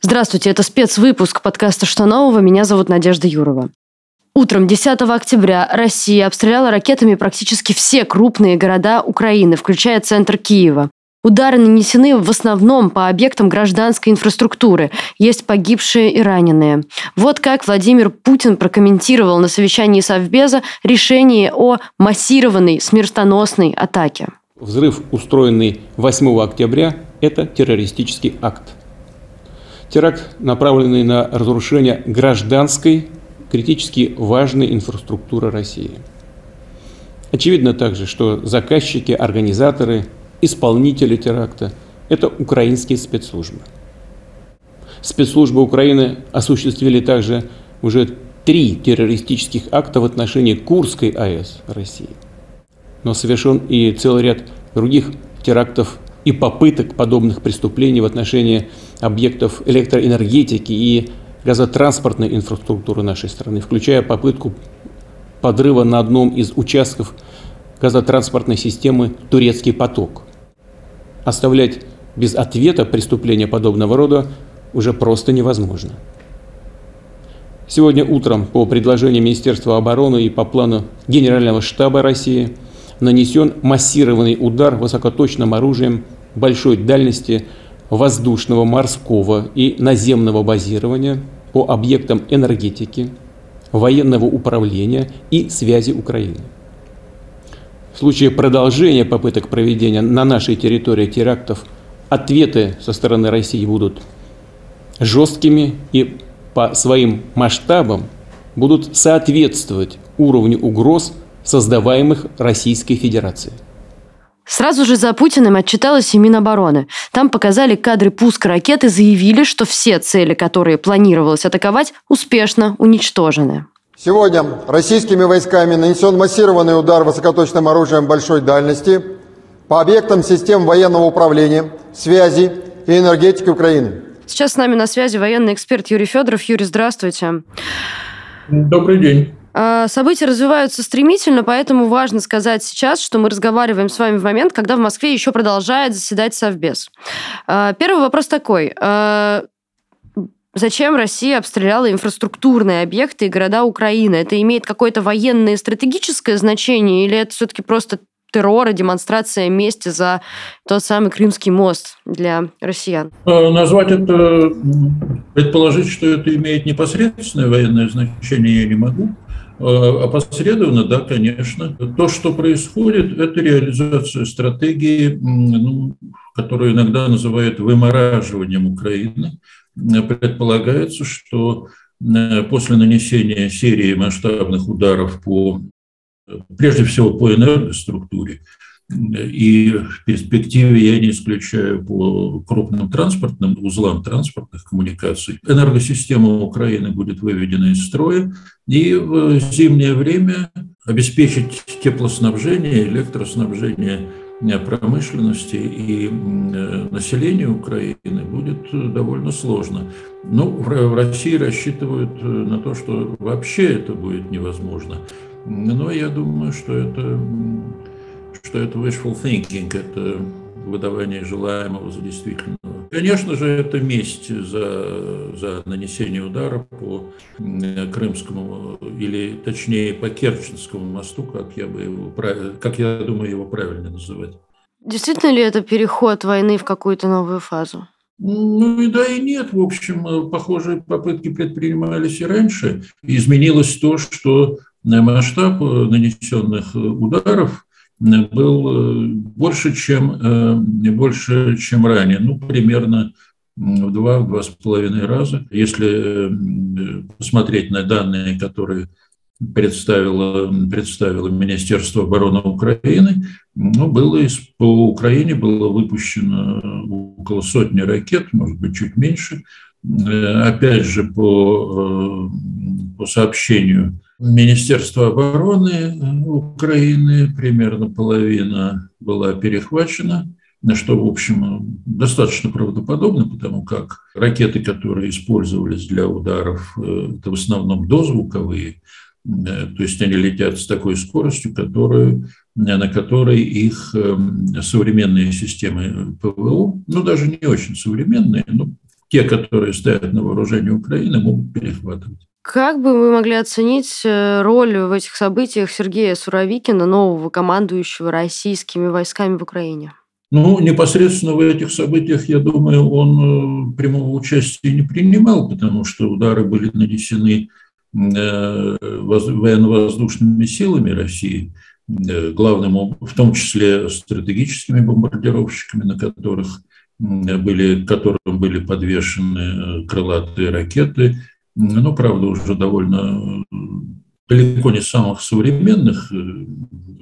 Здравствуйте, это спецвыпуск подкаста «Что нового?». Меня зовут Надежда Юрова. Утром 10 октября Россия обстреляла ракетами практически все крупные города Украины, включая центр Киева. Удары нанесены в основном по объектам гражданской инфраструктуры. Есть погибшие и раненые. Вот как Владимир Путин прокомментировал на совещании Совбеза решение о массированной смертоносной атаке. Взрыв, устроенный 8 октября, это террористический акт. Теракт, направленный на разрушение гражданской, критически важной инфраструктуры России. Очевидно также, что заказчики, организаторы, исполнители теракта – это украинские спецслужбы. Спецслужбы Украины осуществили также уже три террористических акта в отношении Курской АЭС России. Но совершен и целый ряд других терактов и попыток подобных преступлений в отношении объектов электроэнергетики и газотранспортной инфраструктуры нашей страны, включая попытку подрыва на одном из участков газотранспортной системы «Турецкий поток». Оставлять без ответа преступления подобного рода уже просто невозможно. Сегодня утром по предложению Министерства обороны и по плану Генерального штаба России нанесен массированный удар высокоточным оружием большой дальности воздушного, морского и наземного базирования по объектам энергетики, военного управления и связи Украины. В случае продолжения попыток проведения на нашей территории терактов ответы со стороны России будут жесткими и по своим масштабам будут соответствовать уровню угроз, создаваемых Российской Федерацией. Сразу же за Путиным отчиталась и Минобороны. Там показали кадры пуска ракет и заявили, что все цели, которые планировалось атаковать, успешно уничтожены. Сегодня российскими войсками нанесен массированный удар высокоточным оружием большой дальности по объектам систем военного управления, связи и энергетики Украины. Сейчас с нами на связи военный эксперт Юрий Федоров. Юрий, здравствуйте. Добрый день. А, события развиваются стремительно, поэтому важно сказать сейчас, что мы разговариваем с вами в момент, когда в Москве еще продолжает заседать Совбез. А, первый вопрос такой. Зачем Россия обстреляла инфраструктурные объекты и города Украины? Это имеет какое-то военное стратегическое значение или это все-таки просто террора, демонстрация мести за тот самый Крымский мост для россиян? Назвать это, предположить, что это имеет непосредственное военное значение, я не могу. А, опосредованно, да, конечно. То, что происходит, это реализация стратегии, ну, которую иногда называют вымораживанием Украины. Предполагается, что э, после нанесения серии масштабных ударов по, прежде всего по энергоструктуре, и в перспективе я не исключаю по крупным транспортным узлам транспортных коммуникаций. Энергосистема Украины будет выведена из строя, и в зимнее время обеспечить теплоснабжение, электроснабжение промышленности и населения Украины будет довольно сложно. Ну, в России рассчитывают на то, что вообще это будет невозможно. Но я думаю, что это что это wishful thinking, это выдавание желаемого за действительного. Конечно же, это месть за, за нанесение удара по Крымскому, или точнее по Керченскому мосту, как я, бы его, как я думаю его правильно называть. Действительно ли это переход войны в какую-то новую фазу? Ну и да, и нет. В общем, похожие попытки предпринимались и раньше. Изменилось то, что масштаб нанесенных ударов был э, больше, чем, э, больше, чем ранее, ну, примерно в два, два с половиной раза. Если э, посмотреть на данные, которые представило, представило Министерство обороны Украины, ну, было по Украине было выпущено около сотни ракет, может быть, чуть меньше. Опять же, по, по сообщению Министерство обороны Украины, примерно половина была перехвачена что, в общем, достаточно правдоподобно, потому как ракеты, которые использовались для ударов, э, это в основном дозвуковые, э, то есть они летят с такой скоростью, которую, на которой их современные системы ПВО, ну даже не очень современные, но те, которые стоят на вооружении Украины, могут перехватывать. Как бы вы могли оценить э, роль в этих событиях Сергея Суровикина, нового командующего российскими войсками в Украине? Ну, непосредственно в этих событиях, я думаю, он э, прямого участия не принимал, потому что удары были нанесены э, военно-воздушными силами России, главным, в том числе стратегическими бомбардировщиками, на которых были, которым были подвешены крылатые ракеты, ну, правда, уже довольно далеко не самых современных э,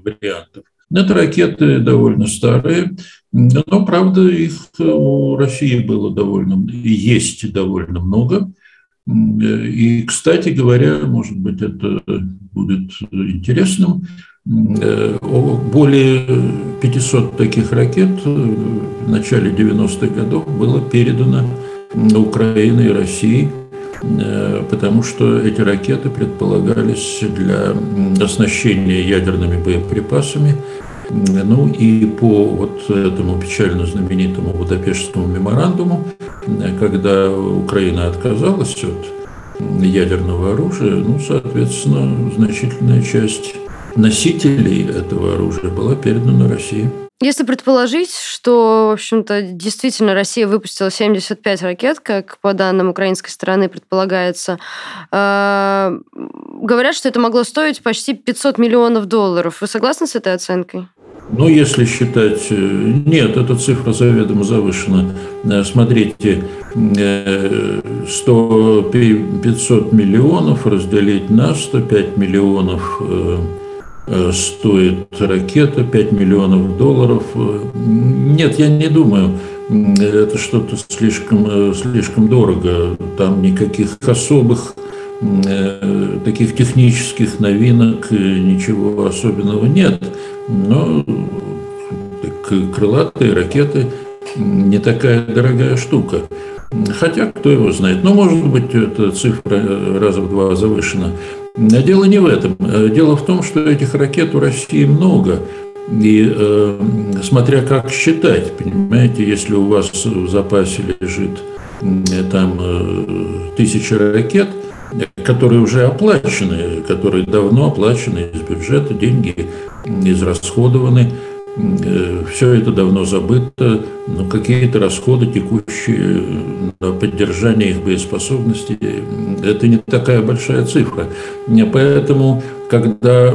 вариантов. Это ракеты довольно старые, но, правда, их у России было довольно, есть довольно много. И, кстати говоря, может быть, это будет интересным, э, более 500 таких ракет в начале 90-х годов было передано Украиной и России – Э, потому что эти ракеты предполагались для оснащения ядерными боеприпасами. Ну и по вот этому печально знаменитому Будапештскому меморандуму, когда Украина отказалась от ядерного оружия, ну, соответственно, значительная часть носителей этого оружия была передана России. Если предположить, что, в общем-то, действительно Россия выпустила 75 ракет, как по данным украинской стороны предполагается, э, говорят, что это могло стоить почти 500 миллионов долларов. Вы согласны с этой оценкой? Ну, если считать... Э, нет, эта цифра заведомо завышена. Э, смотрите, 100, э, 500 миллионов разделить на 105 миллионов стоит ракета 5 миллионов долларов. Нет, я не думаю, это что-то слишком, э, слишком дорого. Там никаких особых э, таких технических новинок, ничего особенного нет. Но крылатые ракеты не такая дорогая штука. Хотя, кто его знает. Но, может быть, эта цифра раза в два завышена. Дело не в этом. Дело в том, что этих ракет у России много. И э, смотря как считать, понимаете, если у вас в запасе лежит э, там э, тысяча ракет, которые уже оплачены, которые давно оплачены из бюджета, деньги израсходованы, Э, все это давно забыто, но какие-то расходы текущие на поддержание их боеспособности – это не такая большая цифра. Поэтому, когда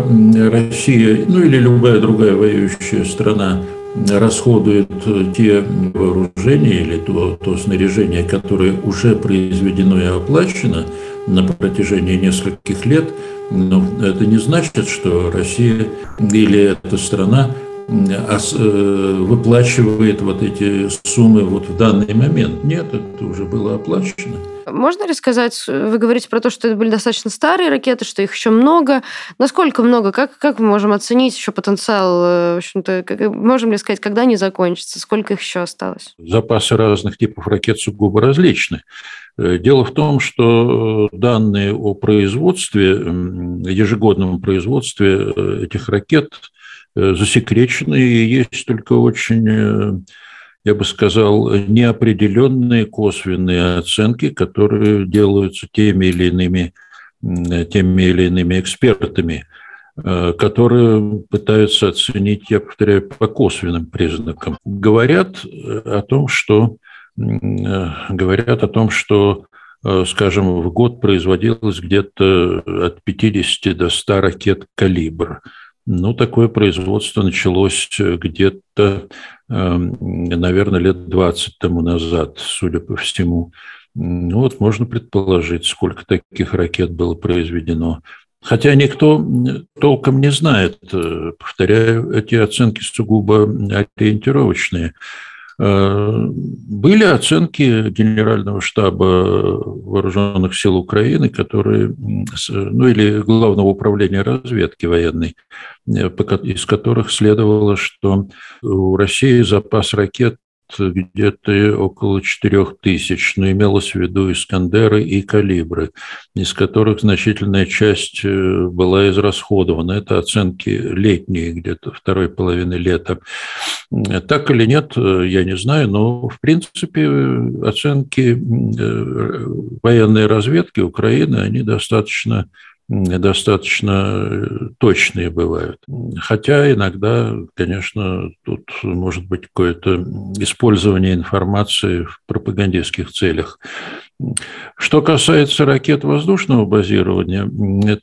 Россия, ну или любая другая воюющая страна расходует те вооружения или то, то снаряжение, которое уже произведено и оплачено на протяжении нескольких лет, но это не значит, что Россия или эта страна Э, выплачивает вот эти суммы вот в данный момент. Нет, это уже было оплачено. Можно ли сказать, вы говорите про то, что это были достаточно старые ракеты, что их еще много. Насколько много? Как, как мы можем оценить еще потенциал? Э, в общем-то, как, можем ли сказать, когда они закончатся? Сколько их еще осталось? Запасы разных типов ракет сугубо различны. Э, дело в том, что данные о производстве, ежегодном производстве этих ракет – Э, засекречены, и есть только очень, э, я бы сказал, неопределенные косвенные оценки, которые делаются теми или иными, теми или иными экспертами, э, которые пытаются оценить, я повторяю, по косвенным признакам. Говорят о том, что говорят о том, что скажем, в год производилось где-то от 50 до 100 ракет «Калибр». Ну, такое производство началось э, где-то, эм, наверное, лет 20 тому назад, судя по всему. Ну, вот можно предположить, сколько таких ракет было произведено. Хотя никто толком не знает, э, повторяю, эти оценки сугубо ориентировочные. Были оценки Генерального штаба Вооруженных сил Украины, которые, ну или Главного управления разведки военной, из которых следовало, что у России запас ракет где-то около 4 тысяч, но имелось в виду «Искандеры» и «Калибры», из которых значительная часть э, была израсходована. Это оценки летние, где-то второй половины лета. Так или нет, э, я не знаю, но, в принципе, оценки э, военной разведки Украины, они достаточно достаточно э, точные бывают. Хотя иногда, конечно, тут может быть какое-то использование информации в пропагандистских целях. Что касается ракет воздушного базирования,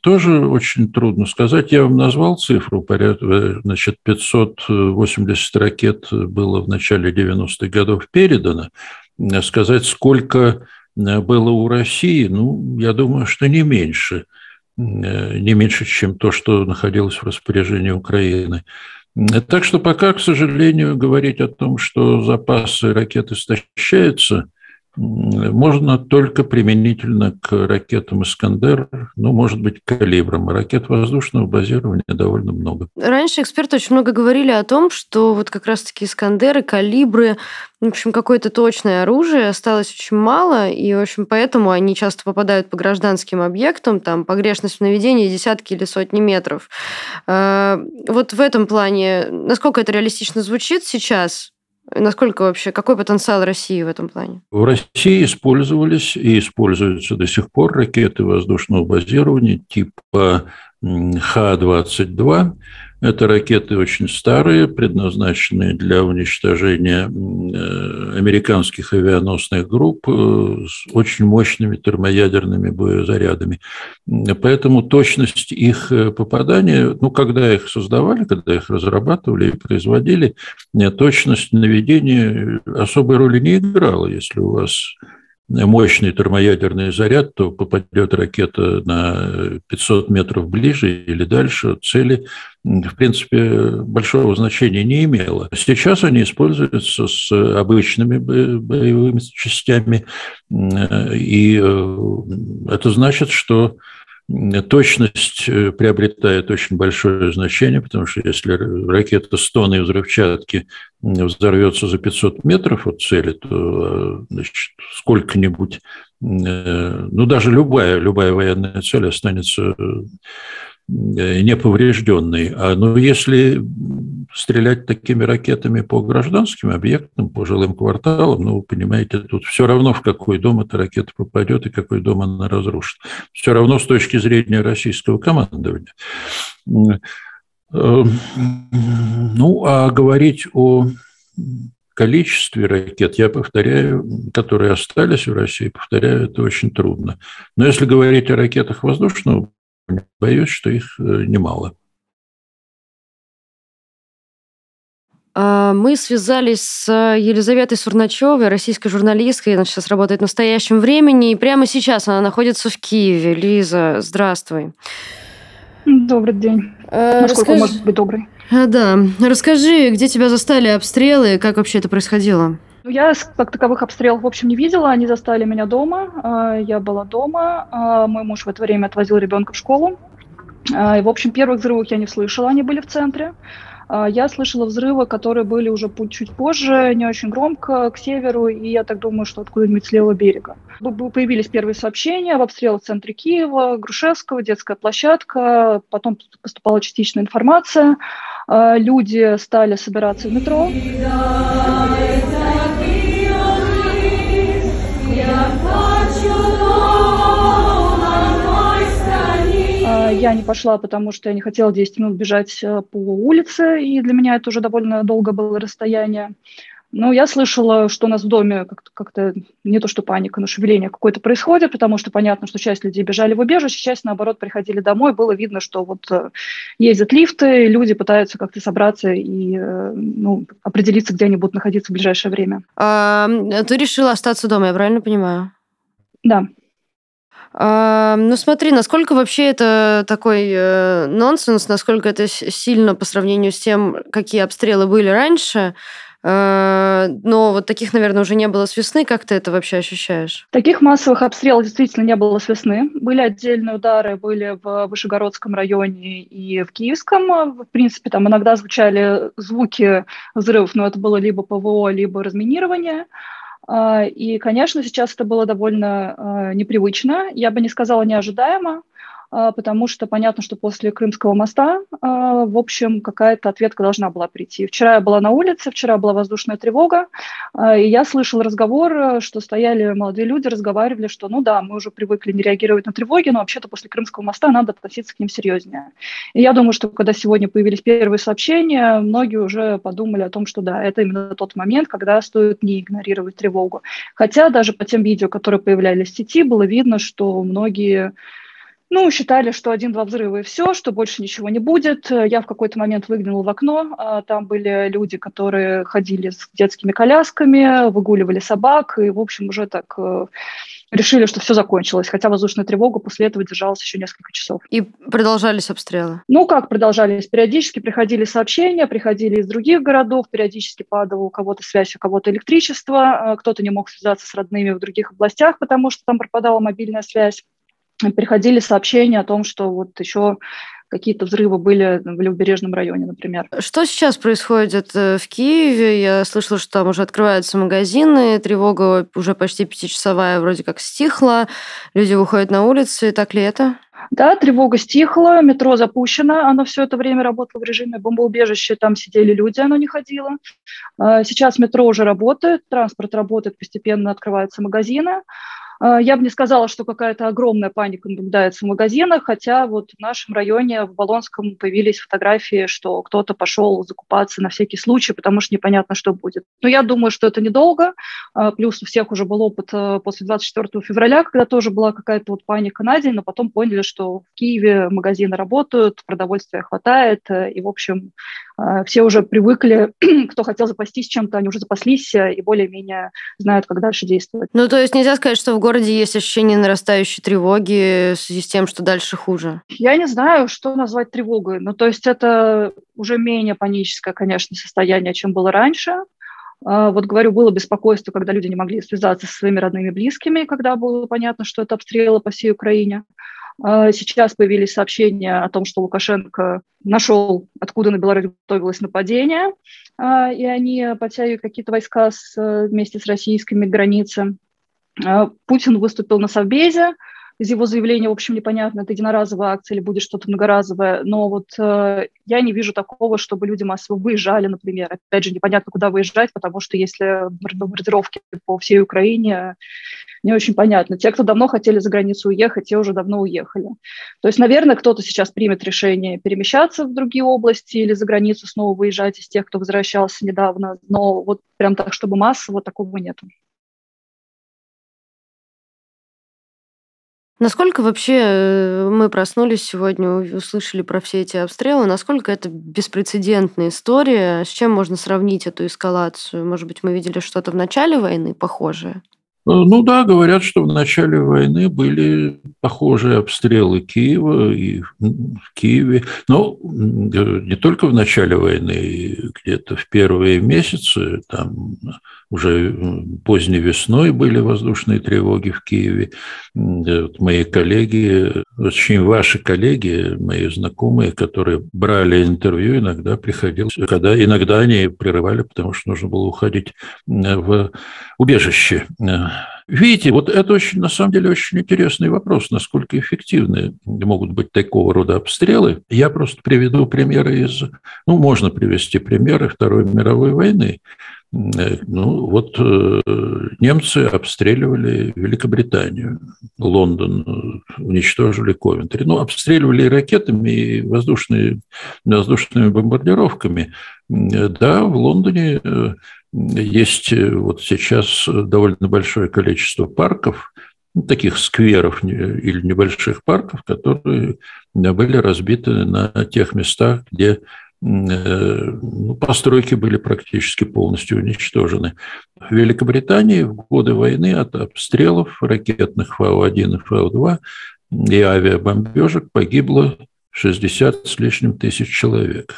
тоже очень трудно сказать. Я вам назвал цифру, порядка, значит, 580 ракет было в начале 90-х годов передано. Сказать, сколько было у России, ну, я думаю, что не меньше – Э, не меньше, чем то, что находилось в распоряжении Украины. Так что пока, к сожалению, говорить о том, что запасы ракет истощаются – можно только применительно к ракетам «Искандер», ну, может быть, к калибрам. Ракет воздушного базирования довольно много. Раньше эксперты очень много говорили о том, что вот как раз-таки «Искандеры», «Калибры», в общем, какое-то точное оружие осталось очень мало, и, в общем, поэтому они часто попадают по гражданским объектам, там, погрешность в наведении десятки или сотни метров. А, вот в этом плане, насколько это реалистично звучит сейчас, Насколько вообще, какой потенциал России в этом плане? В России использовались и используются до сих пор ракеты воздушного базирования типа Х-22, это ракеты очень старые, предназначенные для уничтожения э, американских авианосных групп э, с очень мощными термоядерными боезарядами. Поэтому точность их э, попадания, ну, когда их создавали, когда их разрабатывали и производили, точность наведения особой роли не играла. Если у вас мощный термоядерный заряд, то попадет ракета на 500 метров ближе или дальше цели, в принципе, большого значения не имело. Сейчас они используются с обычными боевыми частями, и э, это значит, что Точность э, приобретает очень большое значение, потому что если ракета с тонной взрывчатки взорвется за 500 метров от цели, то э, сколько-нибудь, э, ну даже любая, любая военная цель останется неповрежденной. А ну, если стрелять такими ракетами по гражданским объектам, по жилым кварталам, ну, вы понимаете, тут все равно, в какой дом эта ракета попадет и какой дом она разрушит. Все равно с точки зрения российского командования. Э, ну, а говорить о количестве ракет, я повторяю, которые остались в России, повторяю, это очень трудно. Но если говорить о ракетах воздушного, боюсь, что их э, немало. А, мы связались с Елизаветой Сурначевой, российской журналисткой. Она сейчас работает в настоящем времени. И прямо сейчас она находится в Киеве. Лиза, здравствуй. Добрый день. А, Насколько Расскажи... может быть добрый? А, да. Расскажи, где тебя застали обстрелы, как вообще это происходило? Ну, я как таковых обстрелов, в общем, не видела. Они застали меня дома. Я была дома. Мой муж в это время отвозил ребенка в школу. И, в общем, первых взрывов я не слышала, они были в центре. А, я слышала взрывы, которые были уже чуть позже, не очень громко, к северу, и я так думаю, что откуда-нибудь с левого берега. Появились первые сообщения об обстрелах в центре Киева, Грушевского, детская площадка, потом поступала частичная информация, а, люди стали собираться в метро. Я не пошла, потому что я не хотела 10 минут бежать э, по улице, и для меня это уже довольно долго было расстояние. Но я слышала, что у нас в доме как-то, как не то что паника, но шевеление какое-то происходит, потому что понятно, что часть людей бежали в убежище, часть, наоборот, приходили домой. Было видно, что вот э, ездят лифты, люди пытаются как-то собраться и э, ну, определиться, где они будут находиться в ближайшее время. А, ты решила остаться дома, я правильно понимаю? Да. Ну смотри, насколько вообще это такой э, нонсенс, насколько это сильно по сравнению с тем, какие обстрелы были раньше. Э, но вот таких, наверное, уже не было с весны. Как ты это вообще ощущаешь? Таких массовых обстрелов действительно не было с весны. Были отдельные удары, были в Вышегородском районе и в Киевском. В принципе, там иногда звучали звуки взрывов, но это было либо ПВО, либо разминирование. А, и, конечно, сейчас это было довольно а, непривычно. Я бы не сказала неожидаемо. А, потому что понятно, что после Крымского моста, а, в общем, какая-то ответка должна была прийти. Вчера я была на улице, вчера была воздушная тревога, а, и я слышала разговор, что стояли молодые люди, разговаривали, что ну да, мы уже привыкли не реагировать на тревоги, но вообще-то после Крымского моста надо относиться к ним серьезнее. И я думаю, что когда сегодня появились первые сообщения, многие уже подумали о том, что да, это именно тот момент, когда стоит не игнорировать тревогу. Хотя даже по тем видео, которые появлялись в сети, было видно, что многие ну, считали, что один-два взрыва и все, что больше ничего не будет. Я в какой-то момент выглянула в окно. А, там были люди, которые ходили с детскими колясками, выгуливали собак, и, в общем, уже так э, решили, что все закончилось, хотя воздушная тревога после этого держалась еще несколько часов. И продолжались обстрелы? Ну, как продолжались? Периодически приходили сообщения, приходили из других городов, периодически падала у кого-то связь, у кого-то электричество, кто-то не мог связаться с родными в других областях, потому что там пропадала мобильная связь приходили сообщения о том, что вот еще какие-то взрывы были в левобережном районе, например. Что сейчас происходит э, в Киеве? Я слышала, что там уже открываются магазины, тревога уже почти пятичасовая вроде как стихла, люди выходят на улицы. Так ли это? Да, тревога стихла, метро запущено, оно все это время работало в режиме бомбоубежища, там сидели люди, оно не ходило. А, сейчас метро уже работает, транспорт работает, постепенно открываются магазины. А, я бы не сказала, что какая-то огромная паника наблюдается в магазинах, хотя вот в нашем районе, в Болонском, появились фотографии, что кто-то пошел закупаться на всякий случай, потому что непонятно, что будет. Но я думаю, что это недолго. А, плюс у всех уже был опыт э, после 24 февраля, когда тоже была какая-то вот паника на день, но потом поняли, что в Киеве магазины работают, продовольствия хватает, э, и, в общем, все уже привыкли, кто хотел запастись чем-то, они уже запаслись и более-менее знают, как дальше действовать. Ну, то есть нельзя сказать, что в городе есть ощущение нарастающей тревоги в связи с тем, что дальше хуже? Я не знаю, что назвать тревогой. Ну, то есть это уже менее паническое, конечно, состояние, чем было раньше. А, вот говорю, было беспокойство, когда люди не могли связаться со своими родными и близкими, когда было понятно, что это обстрелы по всей Украине. А, сейчас появились сообщения о том, что Лукашенко нашел, откуда на Беларусь готовилось нападение, а, и они подтягивают какие-то войска с, вместе с российскими границами. А, Путин выступил на Совбезе, из его заявления, в общем, непонятно, это единоразовая акция или будет что-то многоразовое, но вот э, я не вижу такого, чтобы люди массово выезжали, например. Опять же, непонятно, куда выезжать, потому что если бомбардировки по всей Украине, не очень понятно. Те, кто давно хотели за границу уехать, те уже давно уехали. То есть, наверное, кто-то сейчас примет решение перемещаться в другие области или за границу снова выезжать из тех, кто возвращался недавно, но вот прям так, чтобы массово, такого нету. Насколько вообще э, мы проснулись сегодня, услышали про все эти обстрелы, насколько это беспрецедентная история, с чем можно сравнить эту эскалацию? Может быть, мы видели что-то в начале войны похожее? Э, ну да, говорят, что в начале войны были похожие обстрелы Киева и в Киеве. Но не только в начале войны, где-то в первые месяцы, там уже поздней весной были воздушные тревоги в Киеве. Вот мои коллеги, очень ваши коллеги, мои знакомые, которые брали интервью, иногда приходилось, когда иногда они прерывали, потому что нужно было уходить в убежище. Видите, вот это очень, на самом деле, очень интересный вопрос, насколько эффективны могут быть такого рода обстрелы. Я просто приведу примеры из, ну, можно привести примеры Второй мировой войны. Э, ну, вот э, немцы обстреливали Великобританию, Лондон, э, уничтожили Ковентри. Ну, обстреливали и ракетами, и воздушные, воздушными бомбардировками. Да, в Лондоне есть вот сейчас довольно большое количество парков, ну, таких скверов или небольших парков, которые были разбиты на тех местах, где Э, ну, постройки были практически полностью уничтожены. В Великобритании в годы войны от обстрелов ракетных Фау-1 и Фау-2 и авиабомбежек погибло 60 с лишним тысяч человек.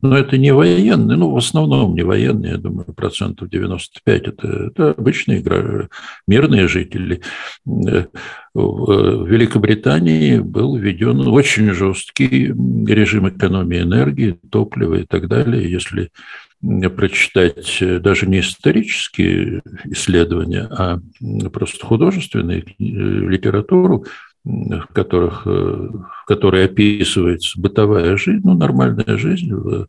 Но это не военные, ну, в основном не военные, я думаю, процентов 95 это, это обычные мирные жители. Э, в Великобритании был введен очень жесткий режим экономии энергии, топлива и так далее. Если прочитать даже не исторические исследования, а просто художественную э, литературу, в которых, э, в которой описывается бытовая жизнь, ну, нормальная жизнь в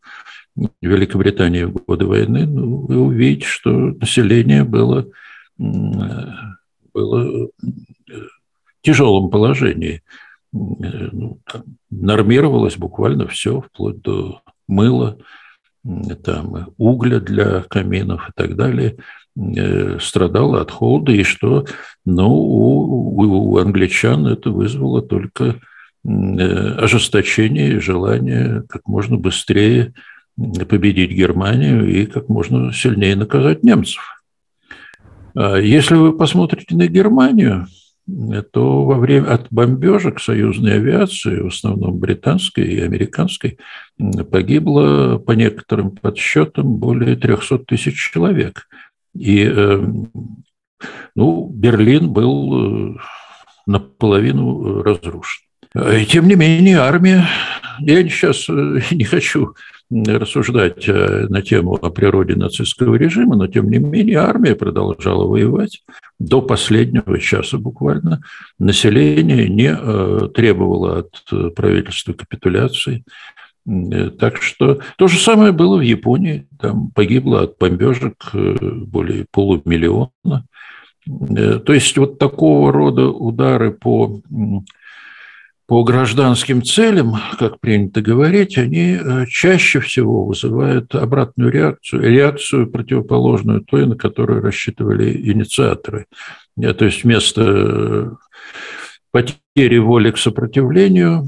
Великобритании в годы войны, ну, вы увидите, что население было, было в тяжелом положении. Ну, нормировалось буквально все, вплоть до мыла, там, угля для каминов и так далее – Э, страдала от холода, и что ну, у, у англичан это вызвало только э, ожесточение и желание как можно быстрее победить Германию и как можно сильнее наказать немцев. А если вы посмотрите на Германию, то во время от бомбежек союзной авиации, в основном британской и американской, погибло, по некоторым подсчетам, более 300 тысяч человек. И эм, ну, Берлин был э, наполовину разрушен. И тем не менее армия, я сейчас э, не хочу рассуждать э, на тему о природе нацистского режима, но тем не менее армия продолжала воевать до последнего часа буквально. Население не требовало от правительства капитуляции. Э, так что то же самое было в Японии. Там погибло от бомбежек э, более полумиллиона. Э, то есть вот такого рода удары по, по гражданским целям, как принято говорить, они чаще всего вызывают обратную реакцию, реакцию противоположную той, на которую рассчитывали инициаторы. То есть вместо потери воли к сопротивлению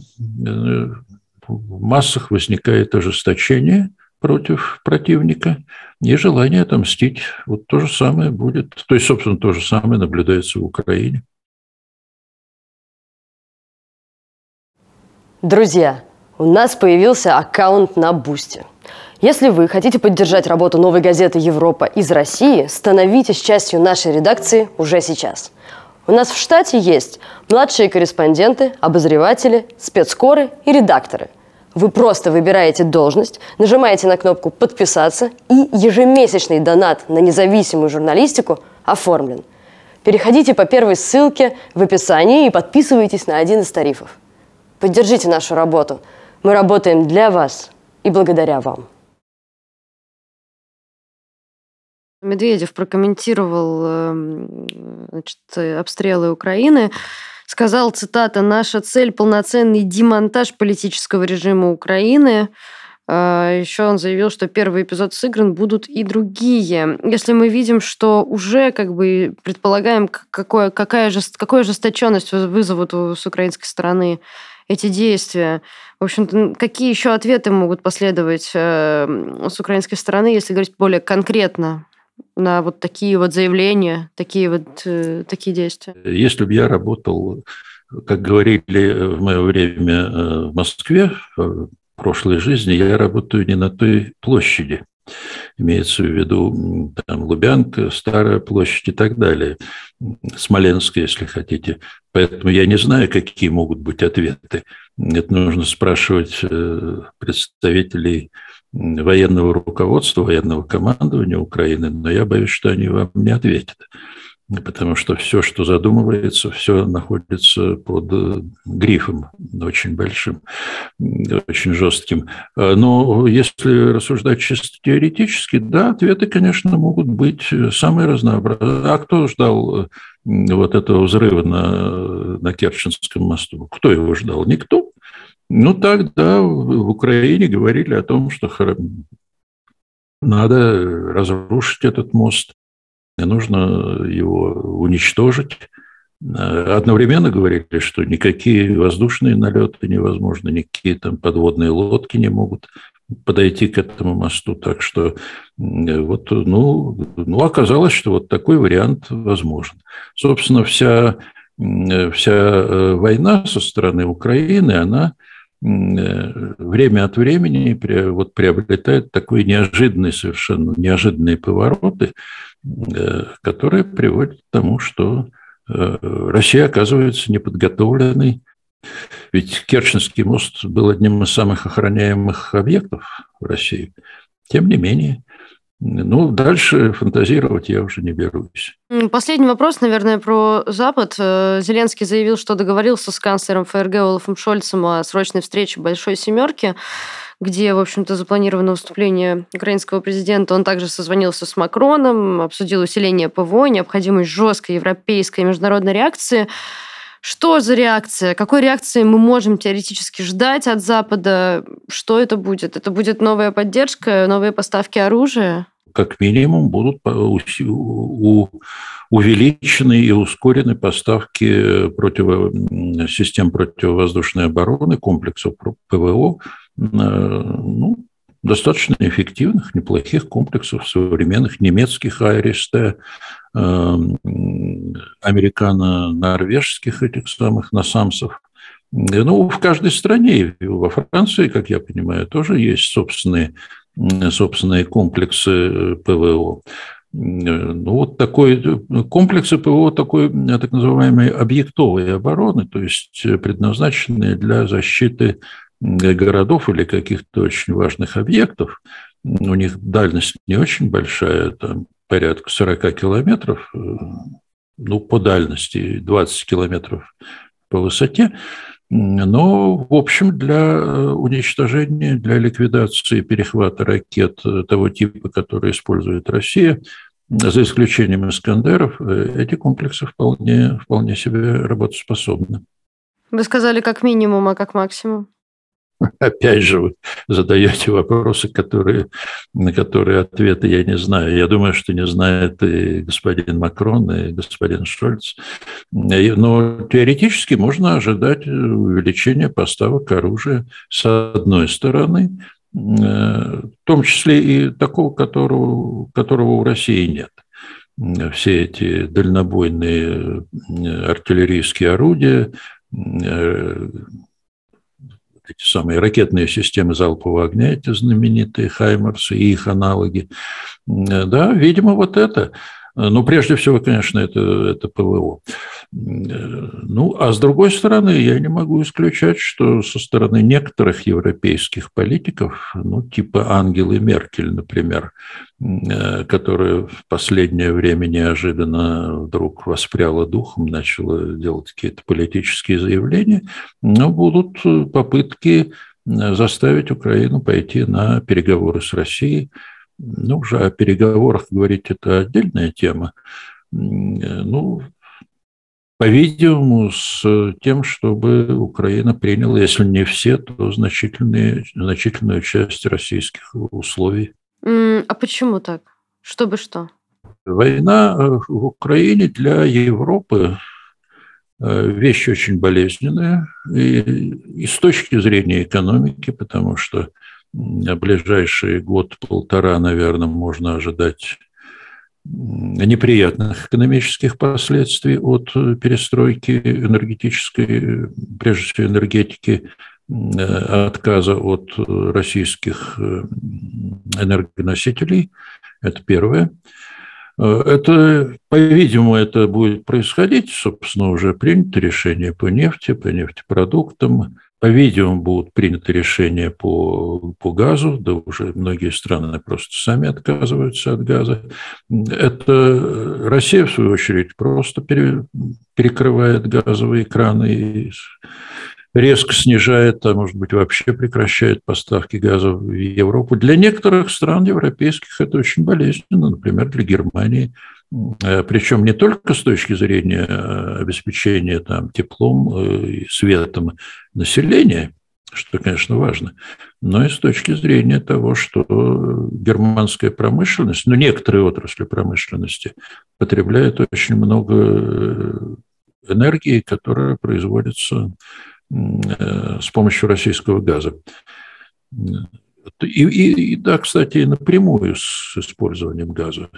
в массах возникает ожесточение против противника и желание отомстить. Вот то же самое будет, то есть, собственно, то же самое наблюдается в Украине. Друзья, у нас появился аккаунт на Бусте. Если вы хотите поддержать работу новой газеты «Европа» из России, становитесь частью нашей редакции уже сейчас. У нас в штате есть младшие корреспонденты, обозреватели, спецкоры и редакторы – вы просто выбираете должность, нажимаете на кнопку «Подписаться» и ежемесячный донат на независимую журналистику оформлен. Переходите по первой ссылке в описании и подписывайтесь на один из тарифов. Поддержите нашу работу. Мы работаем для вас и благодаря вам. Медведев прокомментировал эм, значит, обстрелы Украины сказал, цитата, «Наша цель – полноценный демонтаж политического режима Украины». А, Еще он заявил, что первый эпизод сыгран, будут и другие. Если мы видим, что уже как бы предполагаем, какое, какая же, какую ожесточенность вызовут с украинской стороны эти действия, в общем-то, какие еще ответы могут последовать э, с украинской стороны, если говорить более конкретно? На вот такие вот заявления, такие вот э, такие действия? Если бы я работал, как говорили в мое время э, в Москве, в прошлой жизни, я работаю не на той площади. Имеется в виду там, Лубянка, Старая площадь и так далее. Смоленская, если хотите. Поэтому я не знаю, какие могут быть ответы. Это нужно спрашивать э, представителей военного руководства, военного командования Украины, но я боюсь, что они вам не ответят. Потому что все, что задумывается, все находится под э, грифом очень большим, очень жестким. А, но если рассуждать чисто теоретически, да, ответы, конечно, могут быть самые разнообразные. А кто ждал э, вот этого взрыва на, на Керченском мосту? Кто его ждал? Никто. Ну, тогда в Украине говорили о том, что надо разрушить этот мост, и нужно его уничтожить. Одновременно говорили, что никакие воздушные налеты невозможны, никакие там подводные лодки не могут подойти к этому мосту. Так что вот, ну, ну, оказалось, что вот такой вариант возможен. Собственно, вся, вся э, война со стороны Украины, она время от времени вот приобретает такой неожиданный, совершенно неожиданные повороты, которые приводят к тому, что Россия оказывается неподготовленной. Ведь Керченский мост был одним из самых охраняемых объектов в России. Тем не менее, ну, дальше фантазировать я уже не берусь. Последний вопрос, наверное, про Запад. Э, Зеленский заявил, что договорился с канцлером ФРГ Олафом Шольцем о срочной встрече Большой Семерки где, в общем-то, запланировано выступление украинского президента. Он также созвонился с Макроном, обсудил усиление ПВО, необходимость жесткой европейской международной реакции. Что за реакция? Какой реакции мы можем теоретически ждать от Запада? Что это будет? Это будет новая поддержка, новые поставки оружия? Как минимум будут увеличены и ускорены поставки против... систем противовоздушной обороны, комплексов ПВО, ну, достаточно эффективных, неплохих комплексов современных немецких АРСТ, эм, американо-норвежских этих самых насамсов. Ну, в каждой стране, во Франции, как я понимаю, тоже есть собственные, собственные комплексы э, ПВО. Ну, вот такой э, комплексы ПВО такой так называемой объектовой обороны, то есть предназначенные для защиты городов или каких-то очень важных объектов, у них дальность не очень большая, там порядка 40 километров, э, ну, по дальности 20 километров по высоте, но, в общем, для э, уничтожения, для ликвидации перехвата ракет э, того типа, который использует Россия, за исключением «Искандеров», эти комплексы вполне, вполне себе работоспособны. Вы сказали как минимум, а как максимум? Опять же, вы задаете вопросы, которые, на которые ответы я не знаю. Я думаю, что не знает и господин Макрон, и господин Шольц. Но теоретически можно ожидать увеличения поставок оружия с одной стороны, э, в том числе и такого, которого, которого у России нет все эти дальнобойные э, артиллерийские орудия, э, эти самые ракетные системы залпового огня, эти знаменитые «Хаймарсы» и их аналоги. Да, видимо, вот это. Ну, прежде всего, конечно, это, это ПВО. Ну, а с другой стороны, я не могу исключать, что со стороны некоторых европейских политиков, ну, типа Ангелы Меркель, например, Э, которая в последнее время неожиданно вдруг воспряла духом, начала делать какие-то политические заявления, но будут попытки э, заставить Украину пойти на переговоры с Россией. Ну, уже о переговорах говорить – это отдельная тема. Э, ну, по-видимому, с тем, чтобы Украина приняла, если не все, то значительные, значительную часть российских условий. А почему так? Чтобы что? Война э, в Украине для Европы э, вещь очень болезненная и, и с точки зрения экономики, потому что ближайший год-полтора, наверное, можно ожидать неприятных экономических последствий от перестройки энергетической, прежде всего энергетики Э, отказа от российских э, энергоносителей. Это первое. Э, это, по-видимому, это будет происходить. Собственно, уже принято решение по нефти, по нефтепродуктам. По-видимому, будут приняты решения по, по газу, да уже многие страны просто сами отказываются от газа. Это Россия, в свою очередь, просто пере, перекрывает газовые краны и резко снижает, а может быть вообще прекращает поставки газа в Европу. Для некоторых стран европейских это очень болезненно, например, для Германии. Э, Причем не только с точки зрения э, обеспечения там, теплом э, и светом населения, что, конечно, важно, но и с точки зрения того, что германская промышленность, ну, некоторые отрасли промышленности потребляют очень много энергии, которая производится Э, с помощью российского газа. И, и, и да, кстати, и напрямую с использованием газа.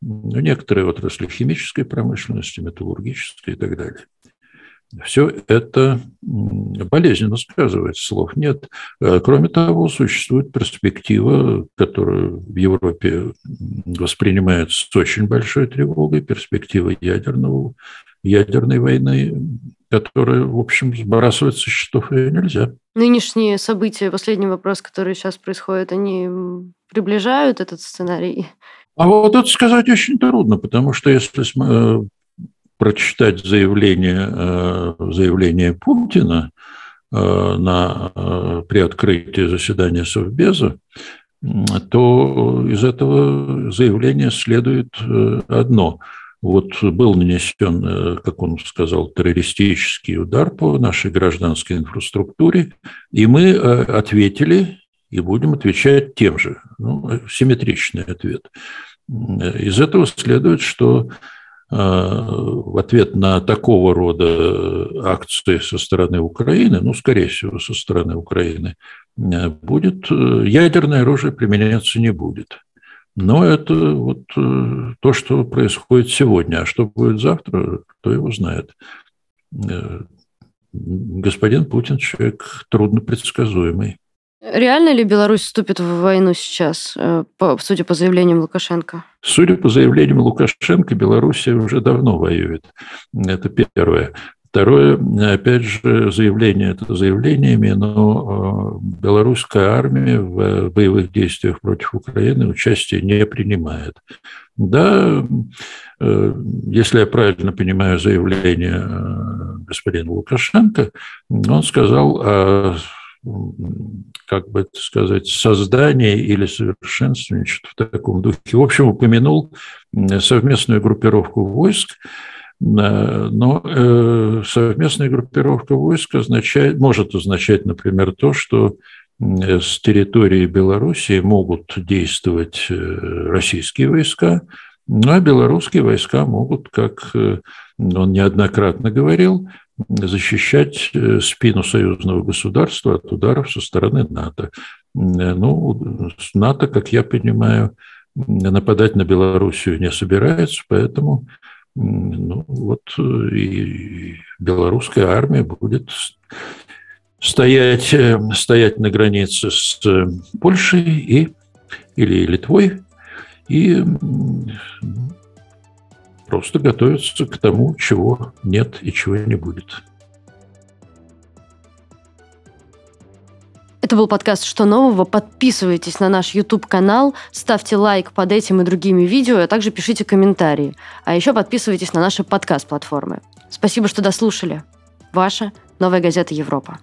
Некоторые отрасли химической промышленности, металлургической и так далее. Все это болезненно сказывается, слов нет. Э, кроме того, существует перспектива, которую в Европе воспринимается с очень большой тревогой, перспектива ядерного, ядерной войны, которая, в общем, сбрасывать со счетов ее нельзя. Нынешние события, последний вопрос, который сейчас происходит, они приближают этот сценарий? А вот это сказать очень трудно, потому что если э, прочитать заявление, э, заявление Путина э, на, при открытии заседания Совбеза, то из этого заявления следует одно – вот был нанесен, э, как он сказал, террористический удар по нашей гражданской инфраструктуре, и мы э, ответили и будем отвечать тем же. Ну, симметричный ответ. Из этого следует, что э, в ответ на такого рода акции со стороны Украины, ну, скорее всего, со стороны Украины, будет ядерное оружие применяться не будет. Но это вот э, то, что происходит сегодня. А что будет завтра, кто его знает. Э, господин Путин человек трудно предсказуемый. Реально ли Беларусь вступит в войну сейчас, э, судя по заявлениям Лукашенко? Судя по заявлениям Лукашенко, Беларусь уже давно воюет. Это первое. Второе, опять же, заявление это заявлениями, но э, белорусская армия в боевых действиях против Украины участие не принимает. Да, э, если я правильно понимаю заявление э, господина Лукашенко, он сказал о как бы это сказать, создании или совершенствовании, что-то в таком духе. В общем, упомянул совместную группировку войск, но э, совместная группировка войск означает, может означать, например, то, что с территории Белоруссии могут действовать э, российские войска, ну, а белорусские войска могут, как э, он неоднократно говорил, защищать спину союзного государства от ударов со стороны НАТО. Ну, НАТО, как я понимаю, нападать на Белоруссию не собирается, поэтому ну, вот э, и белорусская армия будет стоять, э, стоять на границе с э, Польшей и, или Литвой и просто готовиться к тому, чего нет и чего не будет. Это был подкаст «Что нового?». Подписывайтесь на наш YouTube-канал, ставьте лайк под этим и другими видео, а также пишите комментарии. А еще подписывайтесь на наши подкаст-платформы. Спасибо, что дослушали. Ваша «Новая газета Европа».